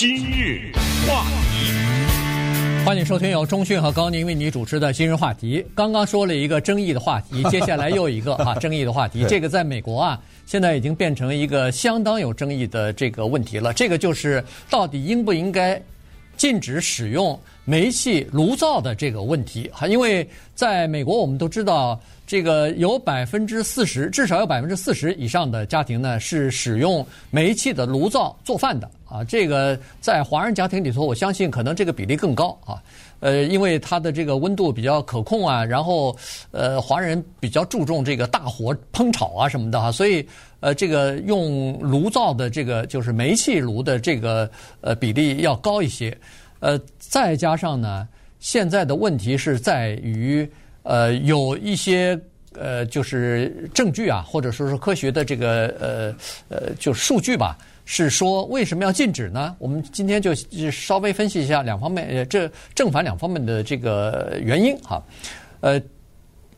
今日话题，欢迎收听由中讯和高宁为你主持的今日话题。刚刚说了一个争议的话题，接下来又一个哈、啊、争议的话题。这个在美国啊，现在已经变成一个相当有争议的这个问题了。这个就是到底应不应该禁止使用煤气炉灶的这个问题哈？因为在美国，我们都知道。这个有百分之四十，至少有百分之四十以上的家庭呢，是使用煤气的炉灶做饭的啊。这个在华人家庭里头，我相信可能这个比例更高啊。呃，因为它的这个温度比较可控啊，然后呃，华人比较注重这个大火烹炒啊什么的哈，所以呃，这个用炉灶的这个就是煤气炉的这个呃比例要高一些。呃，再加上呢，现在的问题是在于。呃，有一些呃，就是证据啊，或者说是科学的这个呃呃，就数据吧，是说为什么要禁止呢？我们今天就稍微分析一下两方面，呃，这正反两方面的这个原因哈。呃，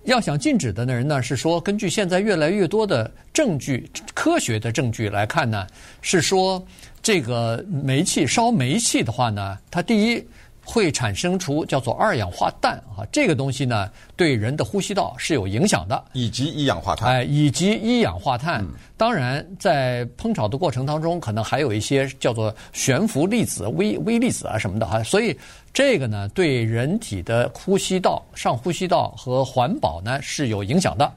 要想禁止的人呢，是说根据现在越来越多的证据，科学的证据来看呢，是说这个煤气烧煤气的话呢，它第一。会产生出叫做二氧化氮啊，这个东西呢，对人的呼吸道是有影响的，以及一氧化碳。哎，以及一氧化碳。当然，在烹炒的过程当中，可能还有一些叫做悬浮粒子、微微粒子啊什么的哈。所以这个呢，对人体的呼吸道、上呼吸道和环保呢是有影响的。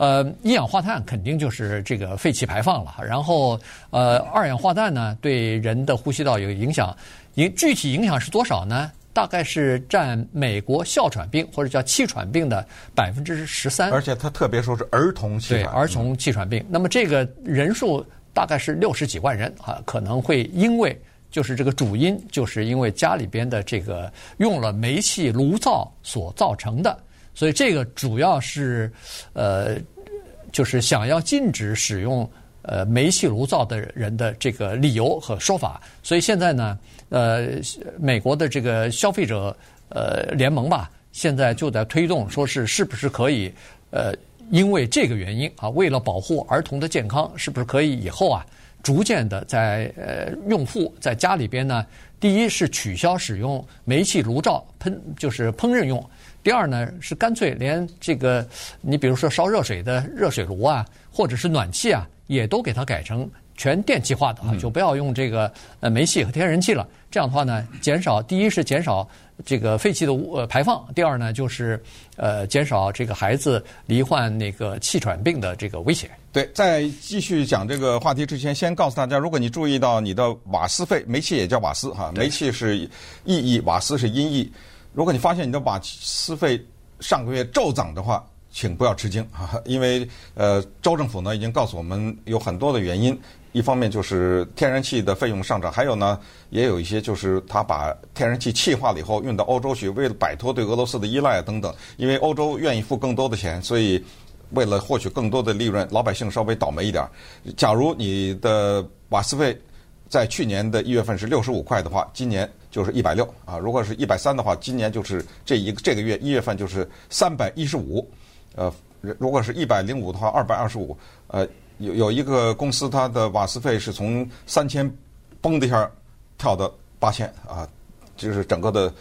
呃，一氧化碳肯定就是这个废气排放了，然后呃，二氧化碳呢对人的呼吸道有影响。影具体影响是多少呢？大概是占美国哮喘病或者叫气喘病的百分之十三。而且它特别说是儿童气喘。对，儿童气喘病。那么这个人数大概是六十几万人啊，可能会因为就是这个主因，就是因为家里边的这个用了煤气炉灶所造成的。所以这个主要是呃，就是想要禁止使用。呃，煤气炉灶的人的这个理由和说法，所以现在呢，呃，美国的这个消费者呃联盟吧，现在就在推动，说是是不是可以呃，因为这个原因啊，为了保护儿童的健康，是不是可以以后啊，逐渐的在呃用户在家里边呢，第一是取消使用煤气炉灶喷，就是烹饪用。第二呢，是干脆连这个你比如说烧热水的热水炉啊，或者是暖气啊，也都给它改成全电气化的啊，就不要用这个呃煤气和天然气了。这样的话呢，减少第一是减少这个废气的呃排放，第二呢就是呃减少这个孩子罹患那个气喘病的这个危险。对，在继续讲这个话题之前，先告诉大家，如果你注意到你的瓦斯费，煤气也叫瓦斯哈，煤气是意义，瓦斯是音译。如果你发现你的瓦斯费上个月骤涨的话，请不要吃惊哈，因为呃州政府呢已经告诉我们有很多的原因，一方面就是天然气的费用上涨，还有呢也有一些就是他把天然气气化了以后运到欧洲去，为了摆脱对俄罗斯的依赖等等，因为欧洲愿意付更多的钱，所以为了获取更多的利润，老百姓稍微倒霉一点。假如你的瓦斯费在去年的一月份是六十五块的话，今年就是一百六啊。如果是一百三的话，今年就是这一个这个月一月份就是三百一十五。呃，如果是一百零五的话，二百二十五。呃，有有一个公司，它的瓦斯费是从三千嘣的一下跳到八千啊，就是整个的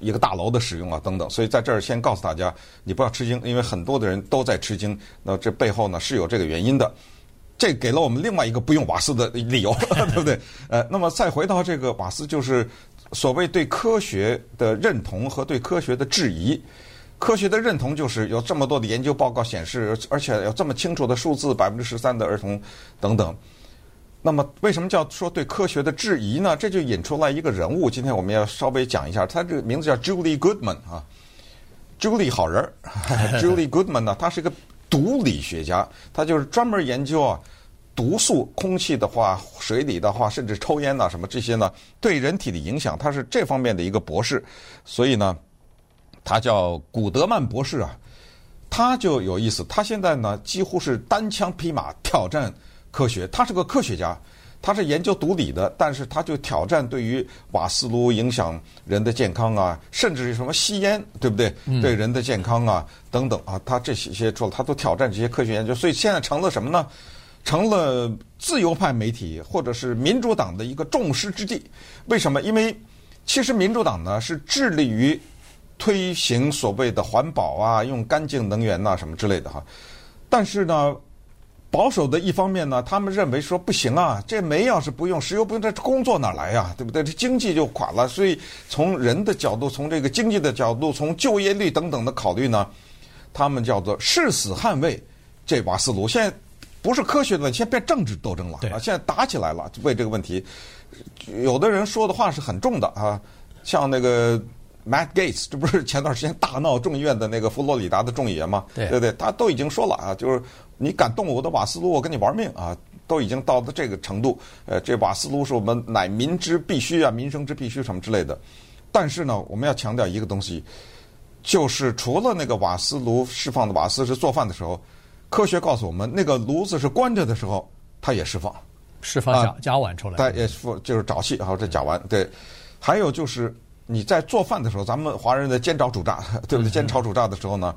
一个大楼的使用啊等等。所以在这儿先告诉大家，你不要吃惊，因为很多的人都在吃惊。那这背后呢是有这个原因的。这给了我们另外一个不用瓦斯的理由，对不对？呃，那么再回到这个瓦斯，就是所谓对科学的认同和对科学的质疑。科学的认同就是有这么多的研究报告显示，而且有这么清楚的数字，百分之十三的儿童等等。那么为什么叫说对科学的质疑呢？这就引出来一个人物，今天我们要稍微讲一下，他这个名字叫 Julie Goodman 啊，Julie 好人儿，Julie Goodman 呢，他是一个。毒理学家，他就是专门研究啊，毒素、空气的话、水里的话，甚至抽烟呐什么这些呢，对人体的影响，他是这方面的一个博士。所以呢，他叫古德曼博士啊，他就有意思。他现在呢，几乎是单枪匹马挑战科学。他是个科学家。他是研究毒理的，但是他就挑战对于瓦斯炉影响人的健康啊，甚至是什么吸烟，对不对？对人的健康啊等等啊，他这些些做，他都挑战这些科学研究，所以现在成了什么呢？成了自由派媒体或者是民主党的一个众矢之的。为什么？因为其实民主党呢是致力于推行所谓的环保啊，用干净能源呐什么之类的哈。但是呢，保守的一方面呢，他们认为说不行啊，这煤要是不用，石油不用，这工作哪来呀？对不对？这经济就垮了。所以从人的角度，从这个经济的角度，从就业率等等的考虑呢，他们叫做誓死捍卫这瓦斯炉。现在不是科学的问题，现在变政治斗争了啊！现在打起来了，为这个问题，有的人说的话是很重的啊，像那个。Matt Gates，这不是 前段时间大闹众议院的那个佛罗里达的众议员吗？对不对？他都已经说了啊，就是你敢动我的瓦斯炉，我跟你玩命啊！都已经到了这个程度。呃，这瓦斯炉是我们乃民之必须啊，民生之必须什么之类的。但是呢，我们要强调一个东西，就是除了那个瓦斯炉释放的瓦斯是做饭的时候，科学告诉我们，那个炉子是关着的时候，它也释放，释放甲甲烷出来。它也是就是沼气啊，这甲烷。对，还有就是。你在做饭的时候，咱们华人的煎炒煮炸，对不对？煎炒煮炸的时候呢，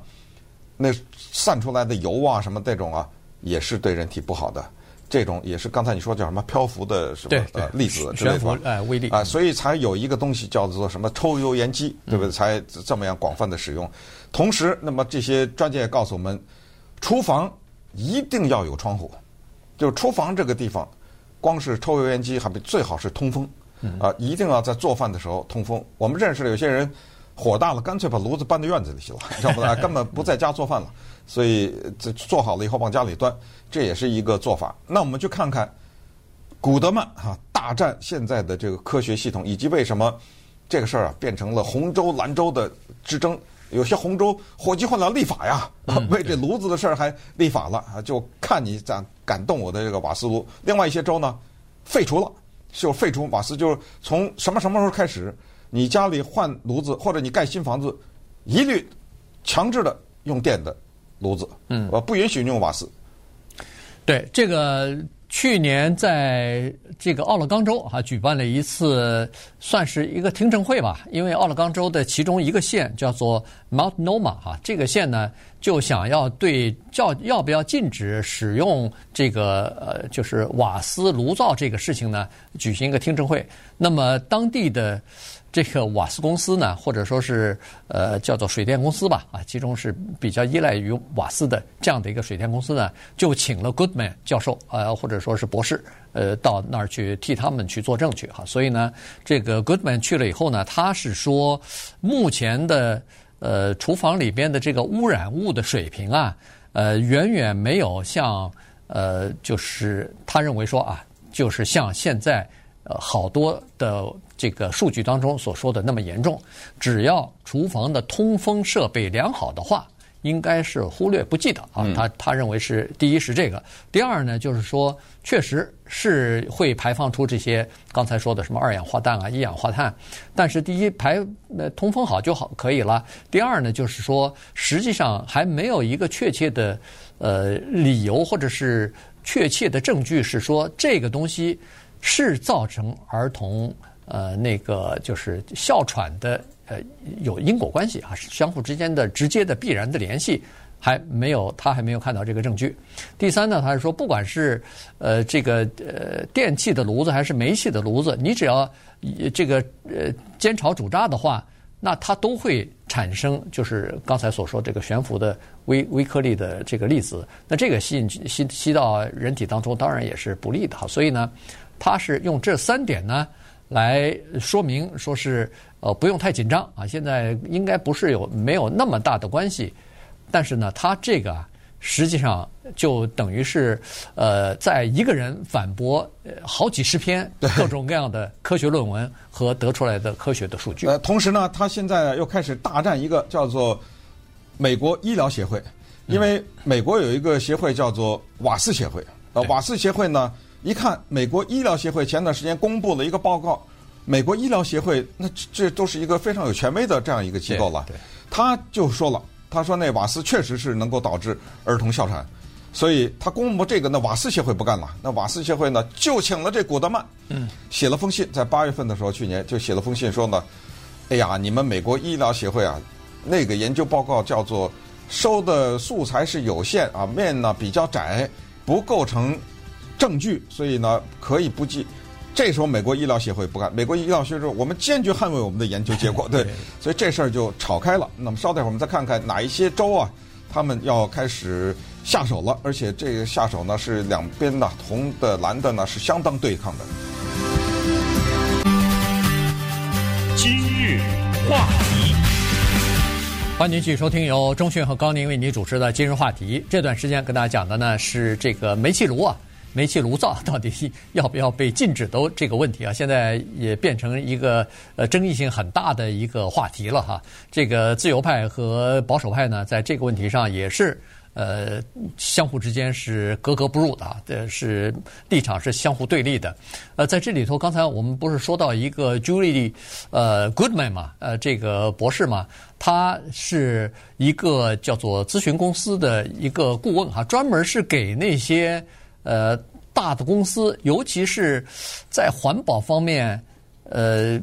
那散出来的油啊，什么这种啊，也是对人体不好的。这种也是刚才你说叫什么漂浮的什么呃粒子之类的哎，微粒啊，所以才有一个东西叫做什么抽油烟机，对不对？才这么样广泛的使用。同时，那么这些专家也告诉我们，厨房一定要有窗户，就是厨房这个地方，光是抽油烟机还不最好是通风。啊，一定要在做饭的时候通风。我们认识的有些人火大了，干脆把炉子搬到院子里去了，要不然根本不在家做饭了。所以这做好了以后往家里端，这也是一个做法。那我们去看看古德曼哈大战现在的这个科学系统，以及为什么这个事儿啊变成了红州蓝州的之争。有些红州火急火燎立法呀，为这炉子的事儿还立法了啊，就看你咋敢动我的这个瓦斯炉。另外一些州呢，废除了。就废除瓦斯，就是从什么什么时候开始，你家里换炉子或者你盖新房子，一律强制的用电的炉子，嗯，我不允许用瓦斯。对，这个去年在这个奥勒冈州啊举办了一次，算是一个听证会吧，因为奥勒冈州的其中一个县叫做 Mount Noma 哈，这个县呢。就想要对叫要不要禁止使用这个呃，就是瓦斯炉灶这个事情呢，举行一个听证会。那么当地的这个瓦斯公司呢，或者说是呃叫做水电公司吧，啊，其中是比较依赖于瓦斯的这样的一个水电公司呢，就请了 Goodman 教授呃，或者说是博士呃到那儿去替他们去作证去哈。所以呢，这个 Goodman 去了以后呢，他是说目前的。呃，厨房里边的这个污染物的水平啊，呃，远远没有像呃，就是他认为说啊，就是像现在呃好多的这个数据当中所说的那么严重。只要厨房的通风设备良好的话，应该是忽略不计的啊。他他认为是第一是这个，第二呢就是说，确实是会排放出这些刚才说的什么二氧化氮啊、一氧化碳，但是第一排呃通风好就好可以了。第二呢就是说，实际上还没有一个确切的呃理由或者是确切的证据是说这个东西是造成儿童呃那个就是哮喘的。呃，有因果关系啊，相互之间的直接的必然的联系，还没有他还没有看到这个证据。第三呢，他是说，不管是呃这个呃电气的炉子还是煤气的炉子，你只要这个呃煎炒煮炸的话，那它都会产生就是刚才所说这个悬浮的微微颗粒的这个粒子，那这个吸进吸吸到人体当中，当然也是不利的。所以呢，他是用这三点呢来说明，说是。呃，不用太紧张啊！现在应该不是有没有那么大的关系，但是呢，他这个啊，实际上就等于是呃，在一个人反驳好几十篇 各种各样的科学论文和得出来的科学的数据。呃，同时呢，他现在又开始大战一个叫做美国医疗协会，因为美国有一个协会叫做瓦斯协会。呃，瓦斯协会呢，一看美国医疗协会前段时间公布了一个报告。美国医疗协会，那这都是一个非常有权威的这样一个机构了。他就说了，他说那瓦斯确实是能够导致儿童哮喘，所以他公布这个，那瓦斯协会不干了。那瓦斯协会呢，就请了这古德曼，嗯，写了封信，在八月份的时候，去年就写了封信说呢，哎呀，你们美国医疗协会啊，那个研究报告叫做收的素材是有限啊，面呢比较窄，不构成证据，所以呢可以不计。这时候美国医疗协会不干，美国医疗协会说我们坚决捍卫我们的研究结果，对，所以这事儿就吵开了。那么稍待会儿我们再看看哪一些州啊，他们要开始下手了，而且这个下手呢是两边的红的蓝的呢是相当对抗的。今日话题，欢迎您继续收听由钟讯和高宁为您主持的今日话题。这段时间跟大家讲的呢是这个煤气炉啊。煤气炉灶 到底要不要被禁止都这个问题啊，现在也变成一个呃争议性很大的一个话题了哈。这个自由派和保守派呢，在这个问题上也是呃相互之间是格格不入的，这是立场是相互对立的。呃，在这里头，刚才我们不是说到一个 Julie 呃 Goodman 嘛，呃这个博士嘛，他是一个叫做咨询公司的一个顾问哈，专门是给那些。呃，大的公司，尤其是在环保方面，呃，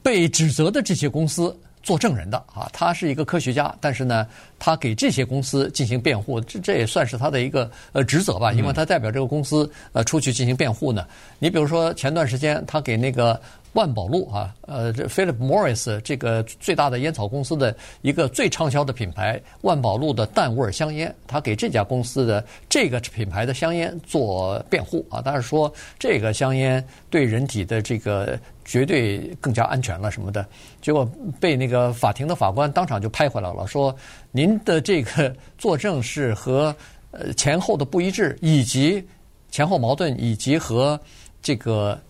被指责的这些公司做证人的啊。他是一个科学家，但是呢，他给这些公司进行辩护，这这也算是他的一个呃职责吧，因为他代表这个公司呃出去进行辩护呢。你比如说前段时间，他给那个。万宝路啊，呃，这 Philip Morris 这个最大的烟草公司的一个最畅销的品牌，万宝路的淡味香烟，他给这家公司的这个品牌的香烟做辩护啊，他是说这个香烟对人体的这个绝对更加安全了什么的，结果被那个法庭的法官当场就拍回来了，说您的这个作证是和呃前后的不一致，以及前后矛盾，以及和这个。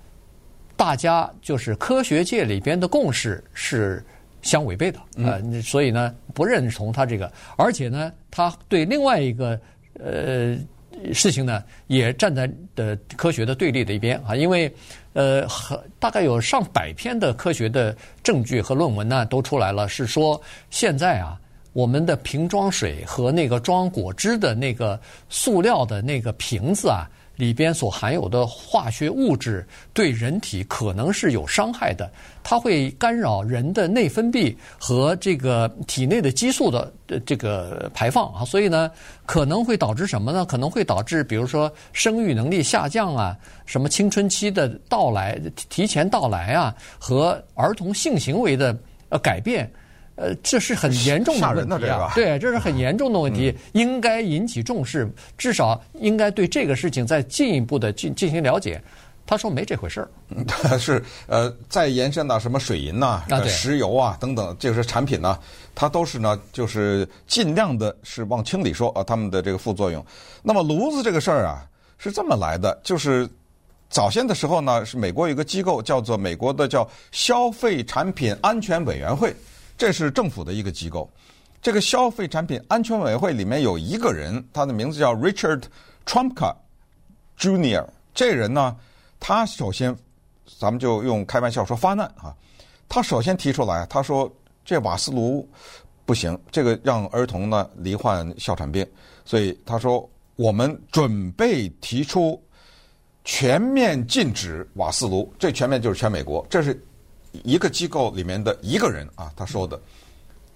大家就是科学界里边的共识是相违背的，呃，所以呢不认同他这个，而且呢他对另外一个呃事情呢也站在的科学的对立的一边啊，因为呃大概有上百篇的科学的证据和论文呢都出来了，是说现在啊我们的瓶装水和那个装果汁的那个塑料的那个瓶子啊。里边所含有的化学物质对人体可能是有伤害的，它会干扰人的内分泌和这个体内的激素的这个排放啊，所以呢，可能会导致什么呢？可能会导致比如说生育能力下降啊，什么青春期的到来提前到来啊，和儿童性行为的呃改变。呃，这是很严重的问题啊！对，这是很严重的问题，应该引起重视，至少应该对这个事情再进一步的进进行了解。他说没这回事儿，是呃，再延伸到什么水银呐、石油啊等等，这个是产品呢，它都是呢，就是尽量的是往轻里说啊，他们的这个副作用。那么炉子这个事儿啊，是这么来的，就是早先的时候呢，是美国有一个机构叫做美国的叫消费产品安全委员会。这是政府的一个机构，这个消费产品安全委员会里面有一个人，他的名字叫 Richard Trumpka Jr. 这人呢，他首先，咱们就用开玩笑说发难啊，他首先提出来，他说这瓦斯炉不行，这个让儿童呢罹患哮喘病，所以他说我们准备提出全面禁止瓦斯炉，这全面就是全美国，这是。一个机构里面的一个人啊，他说的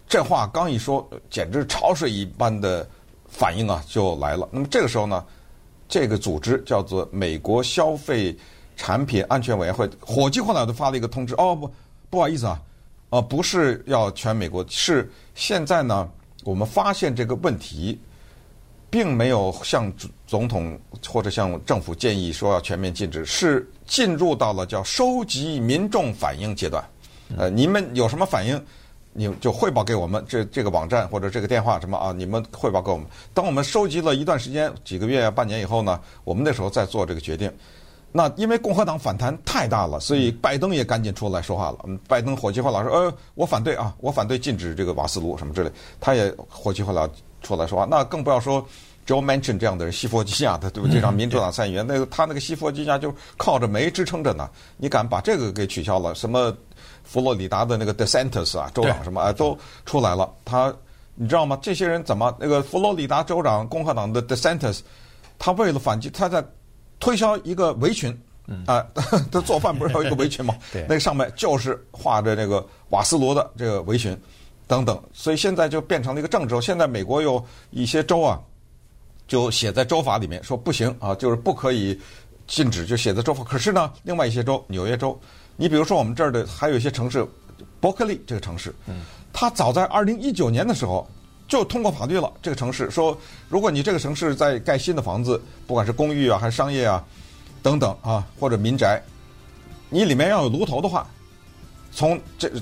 这话刚一说，简直潮水一般的反应啊就来了。那么这个时候呢，这个组织叫做美国消费产品安全委员会，火急火燎的发了一个通知，哦不，不好意思啊，呃，不是要全美国，是现在呢，我们发现这个问题。并没有向总统或者向政府建议说要全面禁止，是进入到了叫收集民众反应阶段。呃，你们有什么反应，你就汇报给我们这这个网站或者这个电话什么啊？你们汇报给我们。等我们收集了一段时间，几个月、半年以后呢，我们那时候再做这个决定。那因为共和党反弹太大了，所以拜登也赶紧出来说话了。嗯，拜登火急火燎说：“呃，我反对啊，我反对禁止这个瓦斯炉什么之类。”他也火急火燎。出来说话，那更不要说 Joe Manchin 这样的人，西弗吉尼亚的对不对？这场民主党参议员，那个他那个西弗吉尼亚就靠着煤支撑着呢。你敢把这个给取消了？什么佛罗里达的那个 DeSantis 啊，州长什么啊，都出来了。他你知道吗？这些人怎么那个佛罗里达州长共和党的 DeSantis，他为了反击，他在推销一个围裙啊，他做饭不是有一个围裙吗？对那个上面就是画着那个瓦斯炉的这个围裙。等等，所以现在就变成了一个政治。现在美国有一些州啊，就写在州法里面说不行啊，就是不可以禁止，就写在州法。可是呢，另外一些州，纽约州，你比如说我们这儿的，还有一些城市，伯克利这个城市，嗯，它早在二零一九年的时候就通过法律了。这个城市说，如果你这个城市在盖新的房子，不管是公寓啊还是商业啊等等啊，或者民宅，你里面要有炉头的话，从这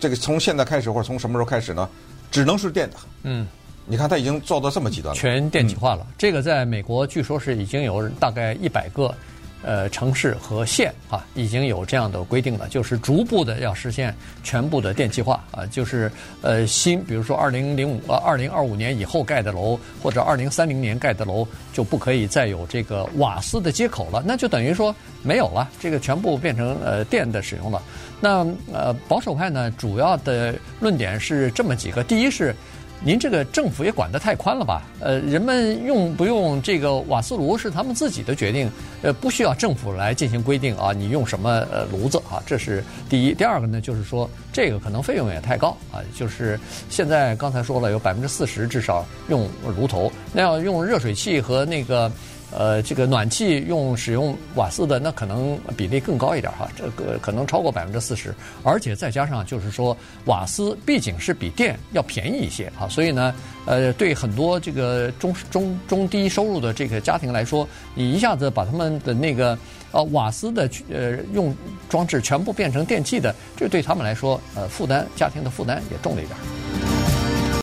这个从现在开始或者从什么时候开始呢？只能是电的。嗯。你看，他已经做到这么极端了，全电气化了。这个在美国据说是已经有大概一百个呃城市和县啊，已经有这样的规定了，就是逐步的要实现全部的电气化啊。就是呃新，比如说二零零五呃二零二五年以后盖的楼，或者二零三零年盖的楼，就不可以再有这个瓦斯的接口了，那就等于说没有了，这个全部变成呃电的使用了。那呃保守派呢，主要的论点是这么几个，第一是。您这个政府也管得太宽了吧？呃，人们用不用这个瓦斯炉是他们自己的决定，呃，不需要政府来进行规定啊。你用什么呃炉子啊？这是第一。第二个呢，就是说这个可能费用也太高啊。就是现在刚才说了，有百分之四十至少用炉头，那要用热水器和那个。呃，这个暖气用使用瓦斯的，那可能比例更高一点哈，这个可能超过百分之四十，而且再加上就是说，瓦斯毕竟是比电要便宜一些啊，所以呢，呃，对很多这个中中中低收入的这个家庭来说，你一下子把他们的那个呃瓦斯的呃用装置全部变成电器的，这对他们来说，呃，负担家庭的负担也重了一点。